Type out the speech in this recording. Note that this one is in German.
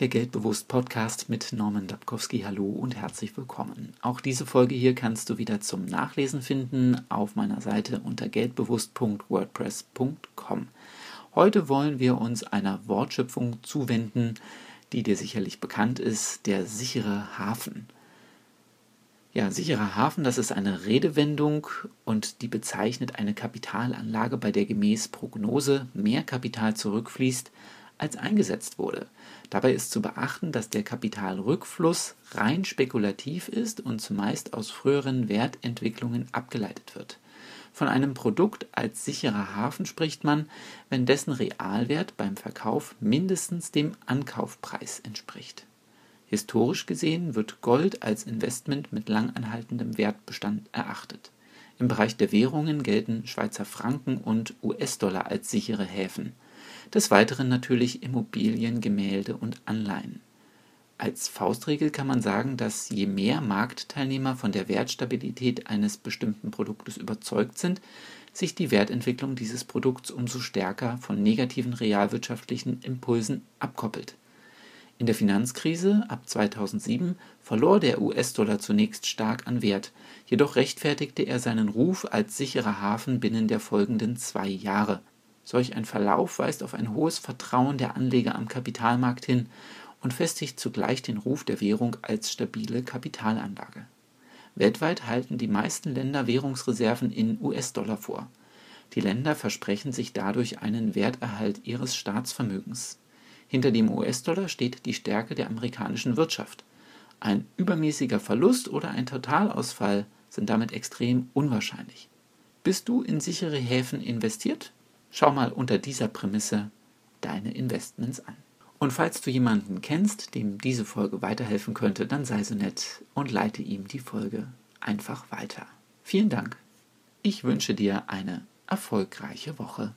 Der Geldbewusst Podcast mit Norman Dabkowski. Hallo und herzlich willkommen. Auch diese Folge hier kannst du wieder zum Nachlesen finden auf meiner Seite unter geldbewusst.wordpress.com. Heute wollen wir uns einer Wortschöpfung zuwenden, die dir sicherlich bekannt ist, der sichere Hafen. Ja, sicherer Hafen, das ist eine Redewendung und die bezeichnet eine Kapitalanlage, bei der gemäß Prognose mehr Kapital zurückfließt, als eingesetzt wurde. Dabei ist zu beachten, dass der Kapitalrückfluss rein spekulativ ist und zumeist aus früheren Wertentwicklungen abgeleitet wird. Von einem Produkt als sicherer Hafen spricht man, wenn dessen Realwert beim Verkauf mindestens dem Ankaufpreis entspricht. Historisch gesehen wird Gold als Investment mit langanhaltendem Wertbestand erachtet. Im Bereich der Währungen gelten Schweizer Franken und US-Dollar als sichere Häfen des Weiteren natürlich Immobilien, Gemälde und Anleihen. Als Faustregel kann man sagen, dass je mehr Marktteilnehmer von der Wertstabilität eines bestimmten Produktes überzeugt sind, sich die Wertentwicklung dieses Produkts umso stärker von negativen realwirtschaftlichen Impulsen abkoppelt. In der Finanzkrise ab 2007 verlor der US-Dollar zunächst stark an Wert, jedoch rechtfertigte er seinen Ruf als sicherer Hafen binnen der folgenden zwei Jahre Solch ein Verlauf weist auf ein hohes Vertrauen der Anleger am Kapitalmarkt hin und festigt zugleich den Ruf der Währung als stabile Kapitalanlage. Weltweit halten die meisten Länder Währungsreserven in US-Dollar vor. Die Länder versprechen sich dadurch einen Werterhalt ihres Staatsvermögens. Hinter dem US-Dollar steht die Stärke der amerikanischen Wirtschaft. Ein übermäßiger Verlust oder ein Totalausfall sind damit extrem unwahrscheinlich. Bist du in sichere Häfen investiert? Schau mal unter dieser Prämisse deine Investments an. Und falls du jemanden kennst, dem diese Folge weiterhelfen könnte, dann sei so nett und leite ihm die Folge einfach weiter. Vielen Dank. Ich wünsche dir eine erfolgreiche Woche.